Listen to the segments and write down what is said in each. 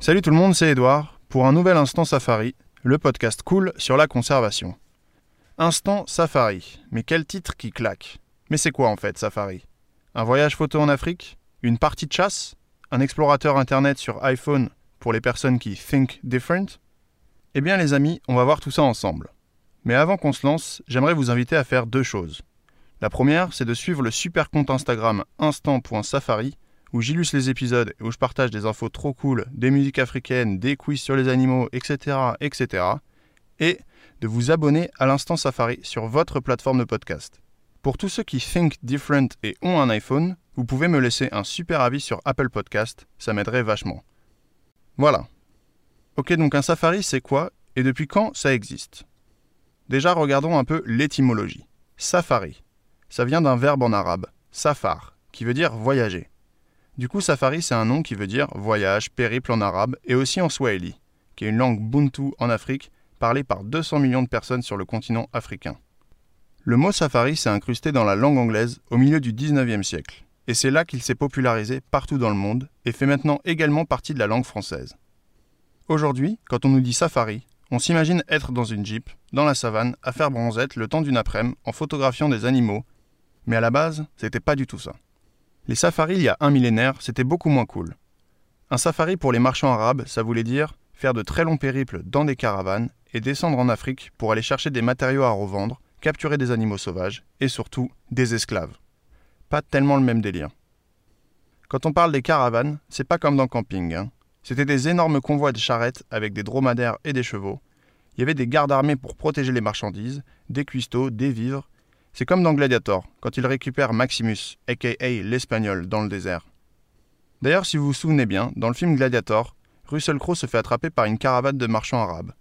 Salut tout le monde, c'est Edouard pour un nouvel Instant Safari, le podcast cool sur la conservation. Instant Safari, mais quel titre qui claque? Mais c'est quoi en fait Safari? Un voyage photo en Afrique? Une partie de chasse? Un explorateur internet sur iPhone pour les personnes qui think different Eh bien les amis, on va voir tout ça ensemble. Mais avant qu'on se lance, j'aimerais vous inviter à faire deux choses. La première, c'est de suivre le super compte Instagram instant.safari où j'illustre les épisodes et où je partage des infos trop cool, des musiques africaines, des quiz sur les animaux, etc., etc. Et de vous abonner à l'instant Safari sur votre plateforme de podcast. Pour tous ceux qui think different et ont un iPhone, vous pouvez me laisser un super avis sur Apple Podcast, ça m'aiderait vachement. Voilà. Ok, donc un Safari c'est quoi et depuis quand ça existe? Déjà regardons un peu l'étymologie. Safari. Ça vient d'un verbe en arabe, safar, qui veut dire voyager. Du coup, safari, c'est un nom qui veut dire voyage, périple en arabe et aussi en swahili, qui est une langue buntu en Afrique, parlée par 200 millions de personnes sur le continent africain. Le mot safari s'est incrusté dans la langue anglaise au milieu du 19e siècle, et c'est là qu'il s'est popularisé partout dans le monde et fait maintenant également partie de la langue française. Aujourd'hui, quand on nous dit safari, on s'imagine être dans une jeep, dans la savane, à faire bronzette le temps d'une après-midi en photographiant des animaux, mais à la base, c'était pas du tout ça. Les safaris il y a un millénaire, c'était beaucoup moins cool. Un safari pour les marchands arabes, ça voulait dire faire de très longs périples dans des caravanes et descendre en Afrique pour aller chercher des matériaux à revendre, capturer des animaux sauvages et surtout des esclaves. Pas tellement le même délire. Quand on parle des caravanes, c'est pas comme dans camping. Hein. C'était des énormes convois de charrettes avec des dromadaires et des chevaux. Il y avait des gardes armés pour protéger les marchandises, des cuistots, des vivres c'est comme dans Gladiator, quand il récupère Maximus, aka l'Espagnol, dans le désert. D'ailleurs, si vous vous souvenez bien, dans le film Gladiator, Russell Crowe se fait attraper par une caravane de marchands arabes.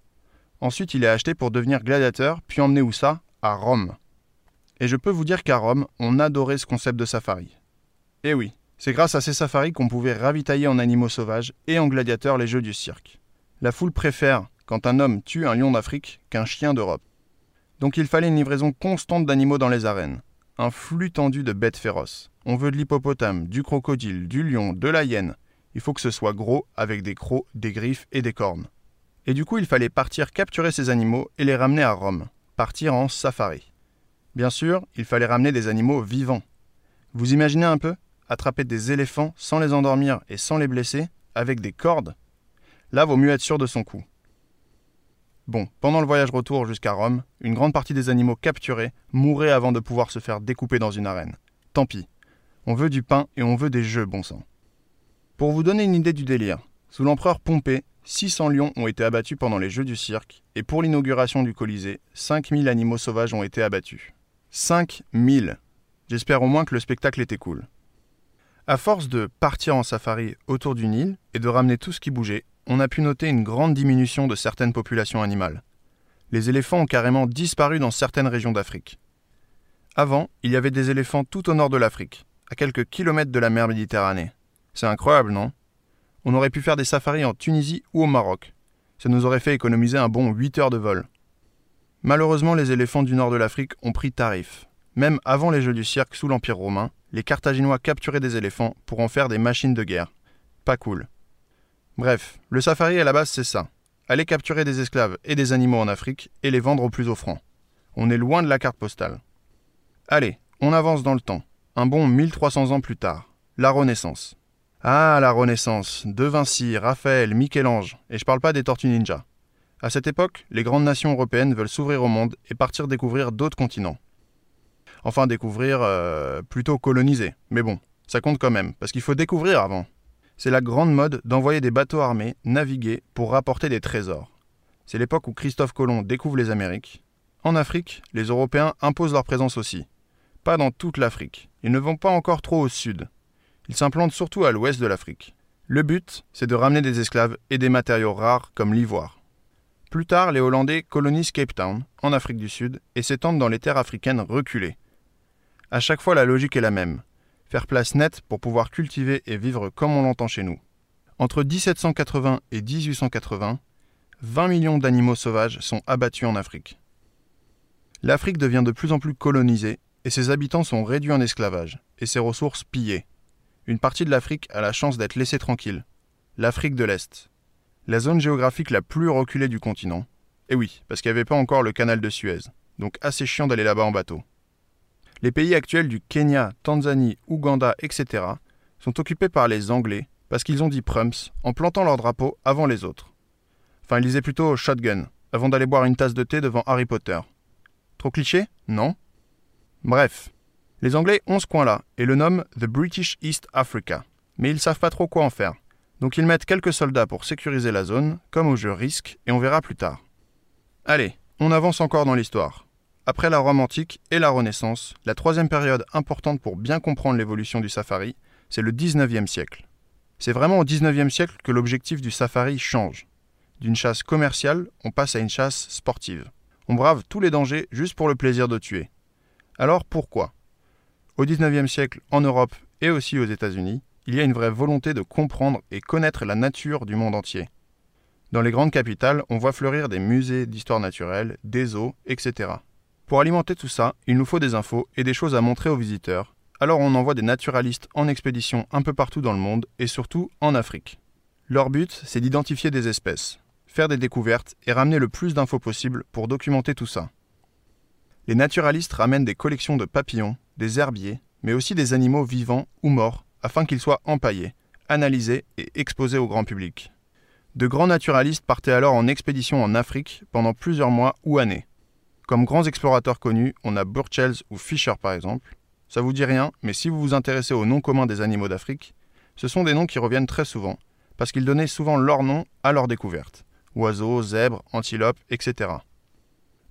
Ensuite, il est acheté pour devenir gladiateur, puis emmené où ça? À Rome. Et je peux vous dire qu'à Rome, on adorait ce concept de safari. Et eh oui, c'est grâce à ces safaris qu'on pouvait ravitailler en animaux sauvages et en gladiateurs les jeux du cirque. La foule préfère quand un homme tue un lion d'Afrique qu'un chien d'Europe. Donc il fallait une livraison constante d'animaux dans les arènes. Un flux tendu de bêtes féroces. On veut de l'hippopotame, du crocodile, du lion, de la hyène. Il faut que ce soit gros, avec des crocs, des griffes et des cornes. Et du coup, il fallait partir capturer ces animaux et les ramener à Rome. Partir en safari. Bien sûr, il fallait ramener des animaux vivants. Vous imaginez un peu Attraper des éléphants sans les endormir et sans les blesser, avec des cordes? Là, vaut mieux être sûr de son coup. Bon, pendant le voyage retour jusqu'à Rome, une grande partie des animaux capturés mouraient avant de pouvoir se faire découper dans une arène. Tant pis. On veut du pain et on veut des jeux, bon sang. Pour vous donner une idée du délire, sous l'empereur Pompée, 600 lions ont été abattus pendant les Jeux du cirque, et pour l'inauguration du Colisée, 5000 animaux sauvages ont été abattus. 5000 J'espère au moins que le spectacle était cool. À force de partir en safari autour du Nil et de ramener tout ce qui bougeait, on a pu noter une grande diminution de certaines populations animales. Les éléphants ont carrément disparu dans certaines régions d'Afrique. Avant, il y avait des éléphants tout au nord de l'Afrique, à quelques kilomètres de la mer Méditerranée. C'est incroyable, non? On aurait pu faire des safaris en Tunisie ou au Maroc. Ça nous aurait fait économiser un bon 8 heures de vol. Malheureusement, les éléphants du nord de l'Afrique ont pris tarif. Même avant les Jeux du cirque sous l'Empire romain, les Carthaginois capturaient des éléphants pour en faire des machines de guerre. Pas cool. Bref, le safari à la base c'est ça. Aller capturer des esclaves et des animaux en Afrique et les vendre au plus offrant. On est loin de la carte postale. Allez, on avance dans le temps. Un bon 1300 ans plus tard. La Renaissance. Ah, la Renaissance. De Vinci, Raphaël, Michel-Ange. Et je parle pas des Tortues Ninja. À cette époque, les grandes nations européennes veulent s'ouvrir au monde et partir découvrir d'autres continents. Enfin, découvrir, euh, plutôt coloniser. Mais bon, ça compte quand même, parce qu'il faut découvrir avant c'est la grande mode d'envoyer des bateaux armés naviguer pour rapporter des trésors. C'est l'époque où Christophe Colomb découvre les Amériques. En Afrique, les Européens imposent leur présence aussi. Pas dans toute l'Afrique. Ils ne vont pas encore trop au sud. Ils s'implantent surtout à l'ouest de l'Afrique. Le but, c'est de ramener des esclaves et des matériaux rares comme l'ivoire. Plus tard, les Hollandais colonisent Cape Town, en Afrique du Sud, et s'étendent dans les terres africaines reculées. À chaque fois, la logique est la même faire place nette pour pouvoir cultiver et vivre comme on l'entend chez nous. Entre 1780 et 1880, 20 millions d'animaux sauvages sont abattus en Afrique. L'Afrique devient de plus en plus colonisée et ses habitants sont réduits en esclavage et ses ressources pillées. Une partie de l'Afrique a la chance d'être laissée tranquille. L'Afrique de l'Est. La zone géographique la plus reculée du continent. Et oui, parce qu'il n'y avait pas encore le canal de Suez. Donc assez chiant d'aller là-bas en bateau. Les pays actuels du Kenya, Tanzanie, Ouganda, etc. sont occupés par les Anglais parce qu'ils ont dit prumps en plantant leur drapeau avant les autres. Enfin, ils disaient plutôt shotgun, avant d'aller boire une tasse de thé devant Harry Potter. Trop cliché? Non Bref, les Anglais ont ce coin-là et le nomment The British East Africa, mais ils savent pas trop quoi en faire. Donc ils mettent quelques soldats pour sécuriser la zone, comme au jeu Risk, et on verra plus tard. Allez, on avance encore dans l'histoire. Après la Rome antique et la Renaissance, la troisième période importante pour bien comprendre l'évolution du safari, c'est le 19e siècle. C'est vraiment au 19e siècle que l'objectif du safari change. D'une chasse commerciale, on passe à une chasse sportive. On brave tous les dangers juste pour le plaisir de tuer. Alors pourquoi? Au XIXe siècle, en Europe et aussi aux États-Unis, il y a une vraie volonté de comprendre et connaître la nature du monde entier. Dans les grandes capitales, on voit fleurir des musées d'histoire naturelle, des zoos, etc. Pour alimenter tout ça, il nous faut des infos et des choses à montrer aux visiteurs, alors on envoie des naturalistes en expédition un peu partout dans le monde et surtout en Afrique. Leur but, c'est d'identifier des espèces, faire des découvertes et ramener le plus d'infos possible pour documenter tout ça. Les naturalistes ramènent des collections de papillons, des herbiers, mais aussi des animaux vivants ou morts afin qu'ils soient empaillés, analysés et exposés au grand public. De grands naturalistes partaient alors en expédition en Afrique pendant plusieurs mois ou années. Comme grands explorateurs connus, on a Burchell ou Fisher par exemple. Ça vous dit rien, mais si vous vous intéressez aux noms communs des animaux d'Afrique, ce sont des noms qui reviennent très souvent, parce qu'ils donnaient souvent leur nom à leur découverte oiseaux, zèbres, antilopes, etc.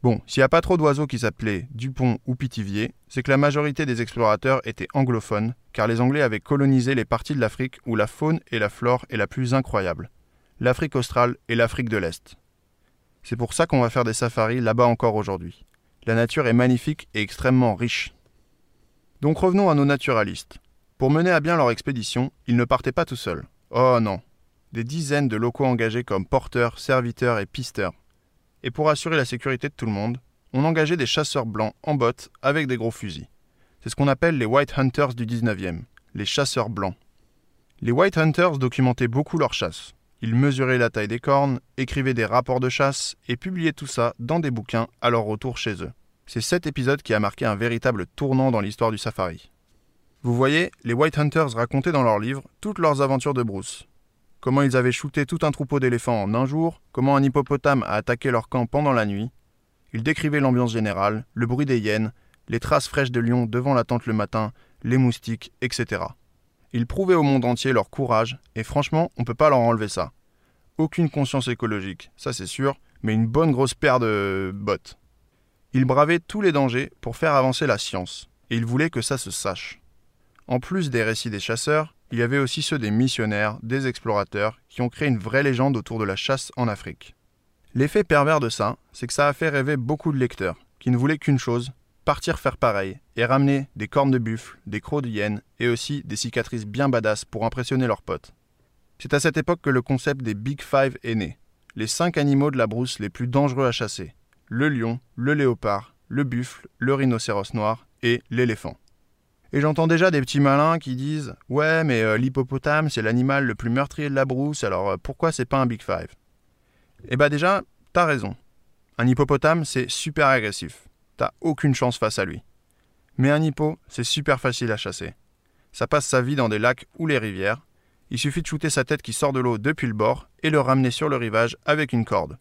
Bon, s'il n'y a pas trop d'oiseaux qui s'appelaient Dupont ou Pithiviers, c'est que la majorité des explorateurs étaient anglophones, car les Anglais avaient colonisé les parties de l'Afrique où la faune et la flore est la plus incroyable, l'Afrique australe et l'Afrique de l'Est. C'est pour ça qu'on va faire des safaris là-bas encore aujourd'hui. La nature est magnifique et extrêmement riche. Donc revenons à nos naturalistes. Pour mener à bien leur expédition, ils ne partaient pas tout seuls. Oh non, des dizaines de locaux engagés comme porteurs, serviteurs et pisteurs. Et pour assurer la sécurité de tout le monde, on engageait des chasseurs blancs en bottes avec des gros fusils. C'est ce qu'on appelle les White Hunters du 19e, les chasseurs blancs. Les White Hunters documentaient beaucoup leurs chasses. Ils mesuraient la taille des cornes, écrivaient des rapports de chasse et publiaient tout ça dans des bouquins à leur retour chez eux. C'est cet épisode qui a marqué un véritable tournant dans l'histoire du safari. Vous voyez, les White Hunters racontaient dans leurs livres toutes leurs aventures de brousse, comment ils avaient shooté tout un troupeau d'éléphants en un jour, comment un hippopotame a attaqué leur camp pendant la nuit. Ils décrivaient l'ambiance générale, le bruit des hyènes, les traces fraîches de lions devant la tente le matin, les moustiques, etc. Ils prouvaient au monde entier leur courage, et franchement, on ne peut pas leur enlever ça. Aucune conscience écologique, ça c'est sûr, mais une bonne grosse paire de bottes. Ils bravaient tous les dangers pour faire avancer la science, et ils voulaient que ça se sache. En plus des récits des chasseurs, il y avait aussi ceux des missionnaires, des explorateurs, qui ont créé une vraie légende autour de la chasse en Afrique. L'effet pervers de ça, c'est que ça a fait rêver beaucoup de lecteurs, qui ne voulaient qu'une chose, partir faire pareil, et ramener des cornes de buffle, des crocs de hyène, et aussi des cicatrices bien badass pour impressionner leurs potes. C'est à cette époque que le concept des Big Five est né, les cinq animaux de la brousse les plus dangereux à chasser, le lion, le léopard, le buffle, le rhinocéros noir et l'éléphant. Et j'entends déjà des petits malins qui disent Ouais, mais euh, l'hippopotame, c'est l'animal le plus meurtrier de la brousse, alors euh, pourquoi c'est pas un Big Five? Eh bah, déjà, t'as raison. Un hippopotame, c'est super agressif. T'as aucune chance face à lui. Mais un hippo, c'est super facile à chasser. Ça passe sa vie dans des lacs ou les rivières. Il suffit de shooter sa tête qui sort de l'eau depuis le bord et le ramener sur le rivage avec une corde.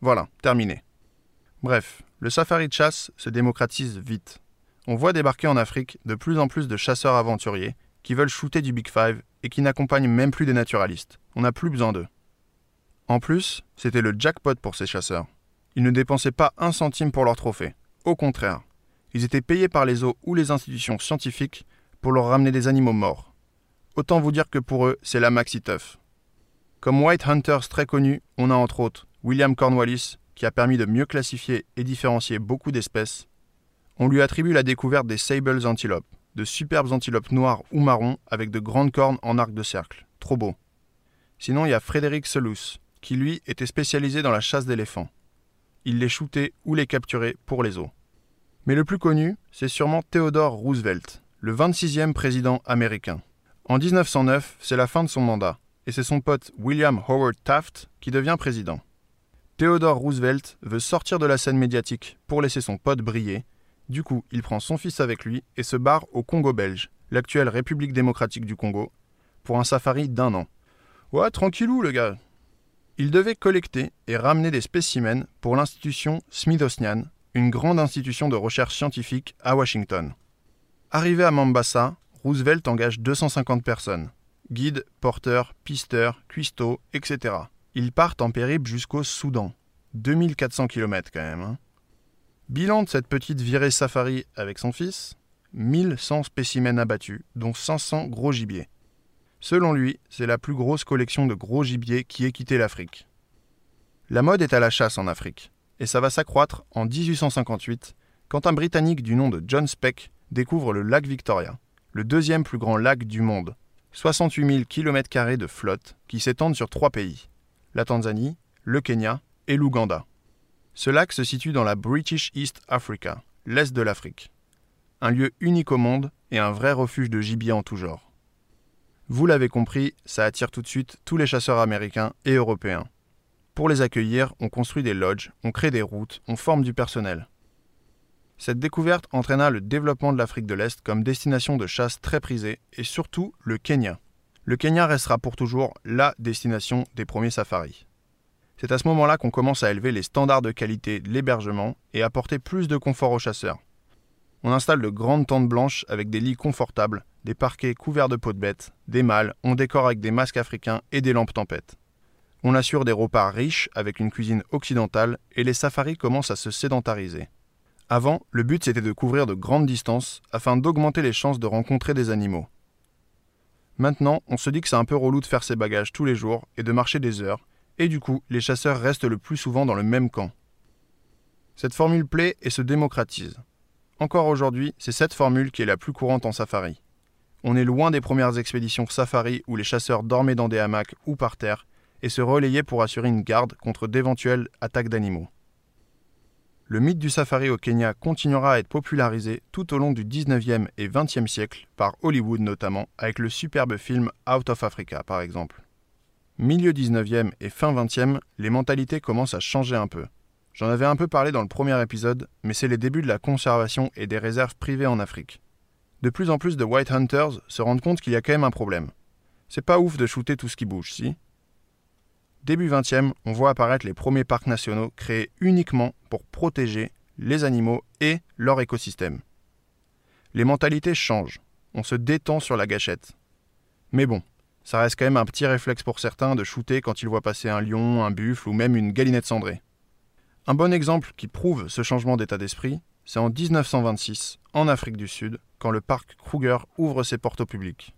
Voilà, terminé. Bref, le safari de chasse se démocratise vite on voit débarquer en Afrique de plus en plus de chasseurs aventuriers qui veulent shooter du Big Five et qui n'accompagnent même plus des naturalistes. On n'a plus besoin d'eux. En plus, c'était le jackpot pour ces chasseurs. Ils ne dépensaient pas un centime pour leurs trophées. Au contraire, ils étaient payés par les eaux ou les institutions scientifiques pour leur ramener des animaux morts. Autant vous dire que pour eux, c'est la maxi tough. Comme White Hunters très connus, on a entre autres William Cornwallis, qui a permis de mieux classifier et différencier beaucoup d'espèces, on lui attribue la découverte des Sables antilopes, de superbes antilopes noires ou marrons avec de grandes cornes en arc de cercle. Trop beau. Sinon, il y a Frédéric Selous, qui lui était spécialisé dans la chasse d'éléphants. Il les shootait ou les capturait pour les os. Mais le plus connu, c'est sûrement Theodore Roosevelt, le 26e président américain. En 1909, c'est la fin de son mandat, et c'est son pote William Howard Taft qui devient président. Theodore Roosevelt veut sortir de la scène médiatique pour laisser son pote briller. Du coup, il prend son fils avec lui et se barre au Congo belge, l'actuelle République démocratique du Congo, pour un safari d'un an. Ouais, tranquillou le gars. Il devait collecter et ramener des spécimens pour l'institution Smithsonian, une grande institution de recherche scientifique à Washington. Arrivé à Mombasa, Roosevelt engage 250 personnes guides, porteurs, pisteurs, cuistots, etc. Ils partent en périple jusqu'au Soudan. 2400 km quand même. Hein. Bilan de cette petite virée safari avec son fils 1100 spécimens abattus, dont 500 gros gibiers. Selon lui, c'est la plus grosse collection de gros gibier qui ait quitté l'Afrique. La mode est à la chasse en Afrique, et ça va s'accroître en 1858 quand un Britannique du nom de John Speck découvre le lac Victoria, le deuxième plus grand lac du monde, 68 000 km de flotte qui s'étendent sur trois pays la Tanzanie, le Kenya et l'Ouganda. Ce lac se situe dans la British East Africa, l'est de l'Afrique. Un lieu unique au monde et un vrai refuge de gibier en tout genre. Vous l'avez compris, ça attire tout de suite tous les chasseurs américains et européens. Pour les accueillir, on construit des lodges, on crée des routes, on forme du personnel. Cette découverte entraîna le développement de l'Afrique de l'Est comme destination de chasse très prisée et surtout le Kenya. Le Kenya restera pour toujours la destination des premiers safaris. C'est à ce moment-là qu'on commence à élever les standards de qualité de l'hébergement et apporter plus de confort aux chasseurs. On installe de grandes tentes blanches avec des lits confortables, des parquets couverts de peaux de bêtes, des mâles, on décore avec des masques africains et des lampes tempêtes. On assure des repas riches avec une cuisine occidentale et les safaris commencent à se sédentariser. Avant, le but c'était de couvrir de grandes distances afin d'augmenter les chances de rencontrer des animaux. Maintenant, on se dit que c'est un peu relou de faire ses bagages tous les jours et de marcher des heures, et du coup, les chasseurs restent le plus souvent dans le même camp. Cette formule plaît et se démocratise. Encore aujourd'hui, c'est cette formule qui est la plus courante en safari. On est loin des premières expéditions safari où les chasseurs dormaient dans des hamacs ou par terre et se relayaient pour assurer une garde contre d'éventuelles attaques d'animaux le mythe du safari au Kenya continuera à être popularisé tout au long du 19e et 20e siècle, par Hollywood notamment, avec le superbe film Out of Africa par exemple. Milieu 19e et fin 20e, les mentalités commencent à changer un peu. J'en avais un peu parlé dans le premier épisode, mais c'est les débuts de la conservation et des réserves privées en Afrique. De plus en plus de white hunters se rendent compte qu'il y a quand même un problème. C'est pas ouf de shooter tout ce qui bouge, si? Début 20e, on voit apparaître les premiers parcs nationaux créés uniquement pour protéger les animaux et leur écosystème. Les mentalités changent, on se détend sur la gâchette. Mais bon, ça reste quand même un petit réflexe pour certains de shooter quand ils voient passer un lion, un buffle ou même une galinette cendrée. Un bon exemple qui prouve ce changement d'état d'esprit, c'est en 1926, en Afrique du Sud, quand le parc Kruger ouvre ses portes au public.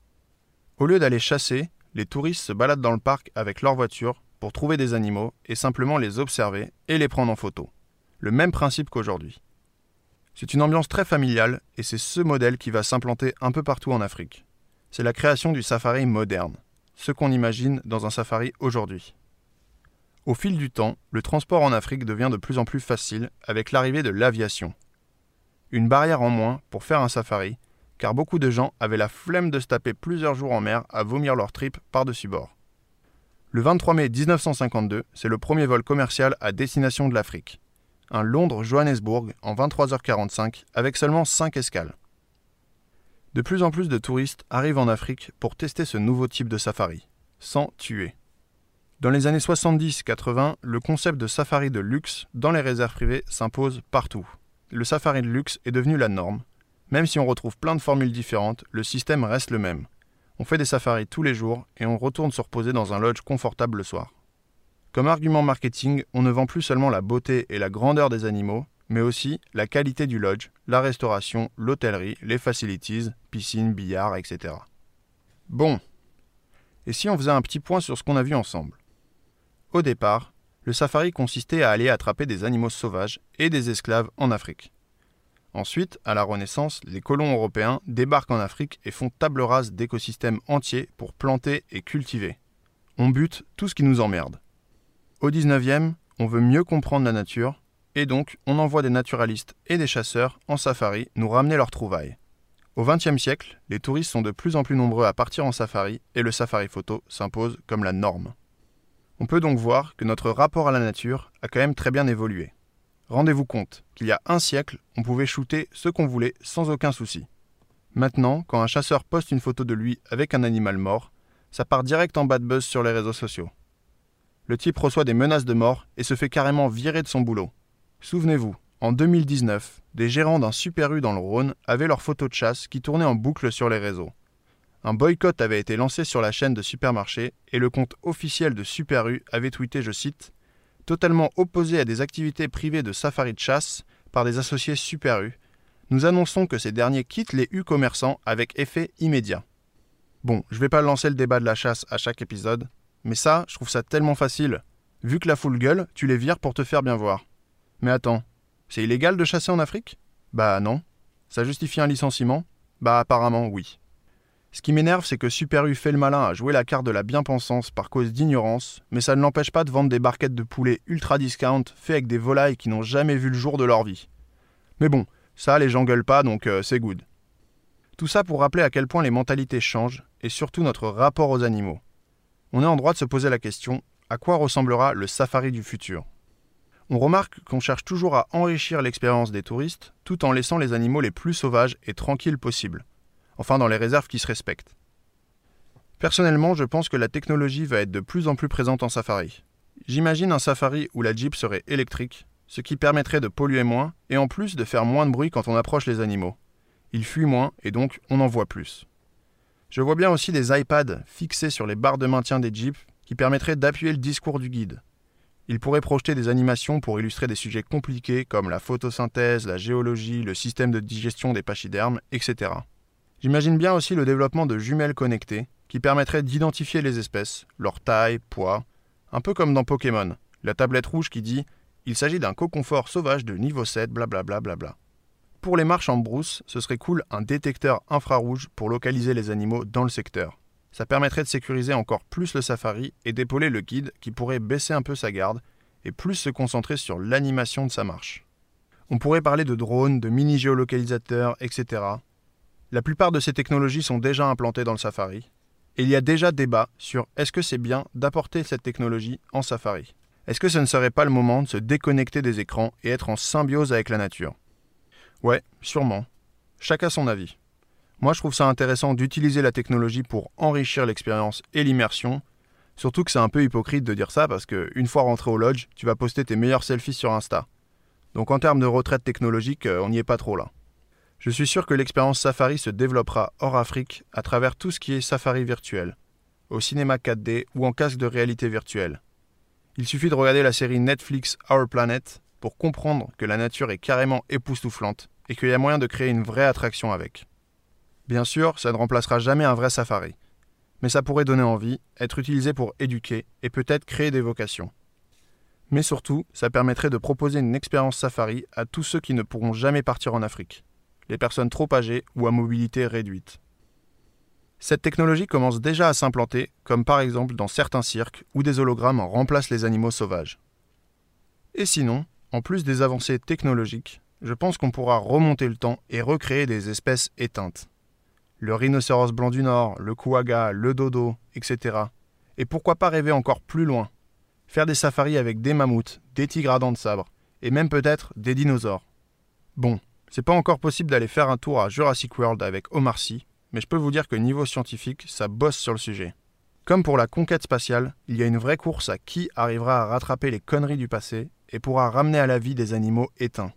Au lieu d'aller chasser, les touristes se baladent dans le parc avec leur voiture pour trouver des animaux et simplement les observer et les prendre en photo. Le même principe qu'aujourd'hui. C'est une ambiance très familiale et c'est ce modèle qui va s'implanter un peu partout en Afrique. C'est la création du safari moderne, ce qu'on imagine dans un safari aujourd'hui. Au fil du temps, le transport en Afrique devient de plus en plus facile avec l'arrivée de l'aviation. Une barrière en moins pour faire un safari, car beaucoup de gens avaient la flemme de se taper plusieurs jours en mer à vomir leurs tripes par-dessus bord. Le 23 mai 1952, c'est le premier vol commercial à destination de l'Afrique. Un Londres-Johannesburg en 23h45 avec seulement 5 escales. De plus en plus de touristes arrivent en Afrique pour tester ce nouveau type de safari, sans tuer. Dans les années 70-80, le concept de safari de luxe dans les réserves privées s'impose partout. Le safari de luxe est devenu la norme. Même si on retrouve plein de formules différentes, le système reste le même. On fait des safaris tous les jours et on retourne se reposer dans un lodge confortable le soir. Comme argument marketing, on ne vend plus seulement la beauté et la grandeur des animaux, mais aussi la qualité du lodge, la restauration, l'hôtellerie, les facilities, piscine, billard, etc. Bon. Et si on faisait un petit point sur ce qu'on a vu ensemble? Au départ, le safari consistait à aller attraper des animaux sauvages et des esclaves en Afrique. Ensuite, à la Renaissance, les colons européens débarquent en Afrique et font table rase d'écosystèmes entiers pour planter et cultiver. on bute tout ce qui nous emmerde. Au 19e, on veut mieux comprendre la nature, et donc on envoie des naturalistes et des chasseurs en safari nous ramener leurs trouvailles. Au XXe siècle, les touristes sont de plus en plus nombreux à partir en safari et le safari photo s'impose comme la norme. On peut donc voir que notre rapport à la nature a quand même très bien évolué. Rendez-vous compte qu'il y a un siècle, on pouvait shooter ce qu'on voulait sans aucun souci. Maintenant, quand un chasseur poste une photo de lui avec un animal mort, ça part direct en bad buzz sur les réseaux sociaux. Le type reçoit des menaces de mort et se fait carrément virer de son boulot. Souvenez-vous, en 2019, des gérants d'un Super U dans le Rhône avaient leurs photos de chasse qui tournaient en boucle sur les réseaux. Un boycott avait été lancé sur la chaîne de supermarchés et le compte officiel de Super U avait tweeté, je cite, Totalement opposé à des activités privées de safari de chasse par des associés Super U, nous annonçons que ces derniers quittent les U commerçants avec effet immédiat. Bon, je vais pas lancer le débat de la chasse à chaque épisode, mais ça, je trouve ça tellement facile. Vu que la foule gueule, tu les vires pour te faire bien voir. Mais attends, c'est illégal de chasser en Afrique? Bah non. Ça justifie un licenciement? Bah apparemment oui. Ce qui m'énerve, c'est que Super U fait le malin à jouer la carte de la bien-pensance par cause d'ignorance, mais ça ne l'empêche pas de vendre des barquettes de poulet ultra discount faites avec des volailles qui n'ont jamais vu le jour de leur vie. Mais bon, ça les gens gueulent pas donc euh, c'est good. Tout ça pour rappeler à quel point les mentalités changent et surtout notre rapport aux animaux. On est en droit de se poser la question à quoi ressemblera le safari du futur? On remarque qu'on cherche toujours à enrichir l'expérience des touristes tout en laissant les animaux les plus sauvages et tranquilles possibles, enfin dans les réserves qui se respectent. Personnellement, je pense que la technologie va être de plus en plus présente en safari. J'imagine un safari où la Jeep serait électrique, ce qui permettrait de polluer moins et en plus de faire moins de bruit quand on approche les animaux. Ils fuient moins et donc on en voit plus. Je vois bien aussi des iPads fixés sur les barres de maintien des Jeeps qui permettraient d'appuyer le discours du guide, il pourrait projeter des animations pour illustrer des sujets compliqués comme la photosynthèse, la géologie, le système de digestion des pachydermes, etc. J'imagine bien aussi le développement de jumelles connectées qui permettraient d'identifier les espèces, leur taille, poids, un peu comme dans Pokémon, la tablette rouge qui dit il s'agit d'un coconfort sauvage de niveau 7, blablabla. Bla bla bla. Pour les marches en brousse, ce serait cool un détecteur infrarouge pour localiser les animaux dans le secteur. Ça permettrait de sécuriser encore plus le safari et d'épauler le guide qui pourrait baisser un peu sa garde et plus se concentrer sur l'animation de sa marche. On pourrait parler de drones, de mini-géolocalisateurs, etc. La plupart de ces technologies sont déjà implantées dans le safari, et il y a déjà débat sur est-ce que c'est bien d'apporter cette technologie en safari. Est-ce que ce ne serait pas le moment de se déconnecter des écrans et être en symbiose avec la nature? Ouais, sûrement. Chacun son avis. Moi, je trouve ça intéressant d'utiliser la technologie pour enrichir l'expérience et l'immersion. Surtout que c'est un peu hypocrite de dire ça parce qu'une fois rentré au lodge, tu vas poster tes meilleurs selfies sur Insta. Donc en termes de retraite technologique, euh, on n'y est pas trop là. Je suis sûr que l'expérience Safari se développera hors Afrique à travers tout ce qui est Safari virtuel, au cinéma 4D ou en casque de réalité virtuelle. Il suffit de regarder la série Netflix Our Planet pour comprendre que la nature est carrément époustouflante et qu'il y a moyen de créer une vraie attraction avec. Bien sûr, ça ne remplacera jamais un vrai safari. Mais ça pourrait donner envie, être utilisé pour éduquer et peut-être créer des vocations. Mais surtout, ça permettrait de proposer une expérience safari à tous ceux qui ne pourront jamais partir en Afrique, les personnes trop âgées ou à mobilité réduite. Cette technologie commence déjà à s'implanter, comme par exemple dans certains cirques où des hologrammes remplacent les animaux sauvages. Et sinon, en plus des avancées technologiques, je pense qu'on pourra remonter le temps et recréer des espèces éteintes le rhinocéros blanc du Nord, le kouaga, le dodo, etc. Et pourquoi pas rêver encore plus loin? Faire des safaris avec des mammouths, des tigres à dents de sabre, et même peut-être des dinosaures. Bon, c'est pas encore possible d'aller faire un tour à Jurassic World avec Omar Sy, mais je peux vous dire que niveau scientifique, ça bosse sur le sujet. Comme pour la conquête spatiale, il y a une vraie course à qui arrivera à rattraper les conneries du passé et pourra ramener à la vie des animaux éteints.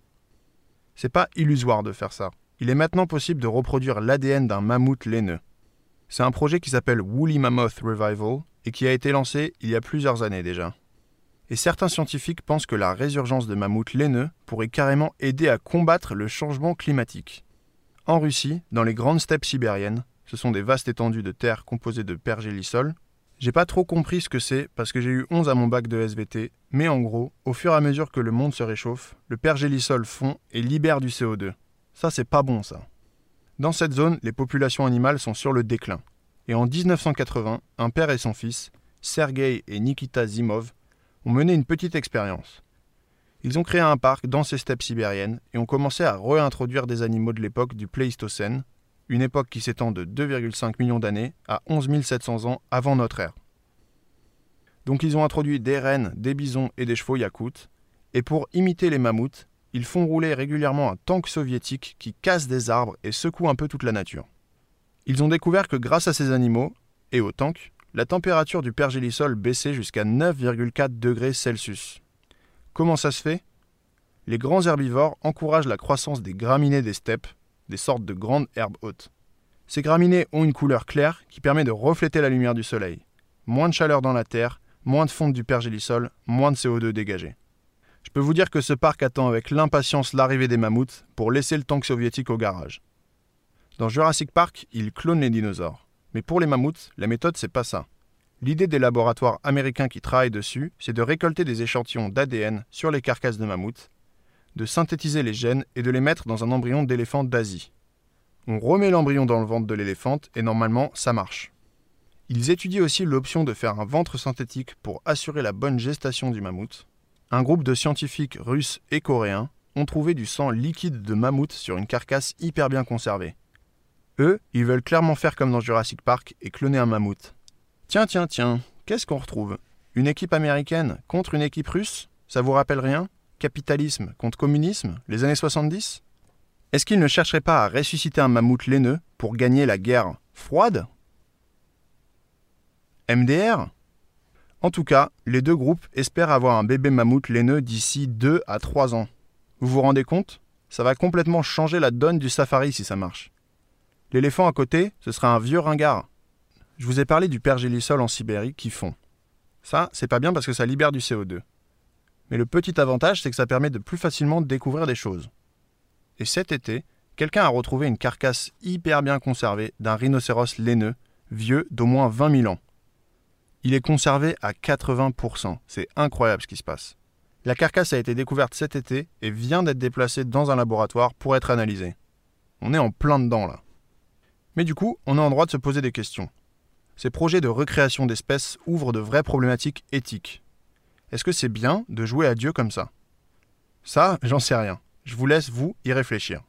C'est pas illusoire de faire ça. Il est maintenant possible de reproduire l'ADN d'un mammouth laineux. C'est un projet qui s'appelle Woolly Mammoth Revival et qui a été lancé il y a plusieurs années déjà. Et certains scientifiques pensent que la résurgence de mammouths laineux pourrait carrément aider à combattre le changement climatique. En Russie, dans les grandes steppes sibériennes, ce sont des vastes étendues de terre composées de pergélisol. J'ai pas trop compris ce que c'est parce que j'ai eu 11 à mon bac de SVT, mais en gros, au fur et à mesure que le monde se réchauffe, le pergélisol fond et libère du CO2. Ça, c'est pas bon, ça. Dans cette zone, les populations animales sont sur le déclin. Et en 1980, un père et son fils, Sergei et Nikita Zimov, ont mené une petite expérience. Ils ont créé un parc dans ces steppes sibériennes et ont commencé à réintroduire des animaux de l'époque du Pléistocène, une époque qui s'étend de 2,5 millions d'années à 11 700 ans avant notre ère. Donc ils ont introduit des rennes, des bisons et des chevaux yakoutes, et pour imiter les mammouths, ils font rouler régulièrement un tank soviétique qui casse des arbres et secoue un peu toute la nature. Ils ont découvert que grâce à ces animaux, et au tank, la température du pergélisol baissait jusqu'à 9,4 degrés Celsius. Comment ça se fait? Les grands herbivores encouragent la croissance des graminées des steppes, des sortes de grandes herbes hautes. Ces graminées ont une couleur claire qui permet de refléter la lumière du soleil. Moins de chaleur dans la terre, moins de fonte du pergélisol, moins de CO2 dégagé. Je peux vous dire que ce parc attend avec l'impatience l'arrivée des mammouths pour laisser le tank soviétique au garage. Dans Jurassic Park, ils clonent les dinosaures. Mais pour les mammouths, la méthode c'est pas ça. L'idée des laboratoires américains qui travaillent dessus, c'est de récolter des échantillons d'ADN sur les carcasses de mammouths, de synthétiser les gènes et de les mettre dans un embryon d'éléphant d'Asie. On remet l'embryon dans le ventre de l'éléphant et normalement ça marche. Ils étudient aussi l'option de faire un ventre synthétique pour assurer la bonne gestation du mammouth, un groupe de scientifiques russes et coréens ont trouvé du sang liquide de mammouth sur une carcasse hyper bien conservée. Eux, ils veulent clairement faire comme dans Jurassic Park et cloner un mammouth. Tiens, tiens, tiens, qu'est-ce qu'on retrouve? Une équipe américaine contre une équipe russe? Ça vous rappelle rien? Capitalisme contre communisme? Les années 70 Est-ce qu'ils ne chercheraient pas à ressusciter un mammouth laineux pour gagner la guerre froide? MDR en tout cas, les deux groupes espèrent avoir un bébé mammouth laineux d'ici 2 à 3 ans. Vous vous rendez compte? Ça va complètement changer la donne du safari si ça marche. L'éléphant à côté, ce sera un vieux ringard. Je vous ai parlé du pergélisol en Sibérie qui fond. Ça, c'est pas bien parce que ça libère du CO2. Mais le petit avantage, c'est que ça permet de plus facilement découvrir des choses. Et cet été, quelqu'un a retrouvé une carcasse hyper bien conservée d'un rhinocéros laineux, vieux d'au moins 20 000 ans. Il est conservé à 80%. C'est incroyable ce qui se passe. La carcasse a été découverte cet été et vient d'être déplacée dans un laboratoire pour être analysée. On est en plein dedans là. Mais du coup, on a en droit de se poser des questions. Ces projets de recréation d'espèces ouvrent de vraies problématiques éthiques. Est-ce que c'est bien de jouer à Dieu comme ça? Ça, j'en sais rien. Je vous laisse, vous, y réfléchir.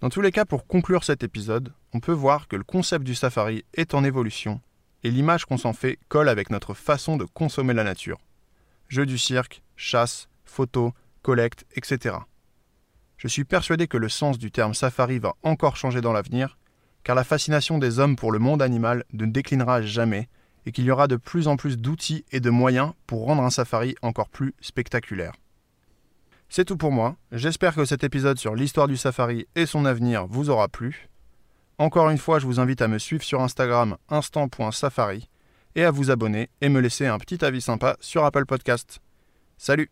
Dans tous les cas, pour conclure cet épisode, on peut voir que le concept du safari est en évolution et l'image qu'on s'en fait colle avec notre façon de consommer la nature. Jeux du cirque, chasse, photos, collecte, etc. Je suis persuadé que le sens du terme safari va encore changer dans l'avenir, car la fascination des hommes pour le monde animal ne déclinera jamais et qu'il y aura de plus en plus d'outils et de moyens pour rendre un safari encore plus spectaculaire. C'est tout pour moi, j'espère que cet épisode sur l'histoire du safari et son avenir vous aura plu. Encore une fois, je vous invite à me suivre sur Instagram instant.safari et à vous abonner et me laisser un petit avis sympa sur Apple Podcast. Salut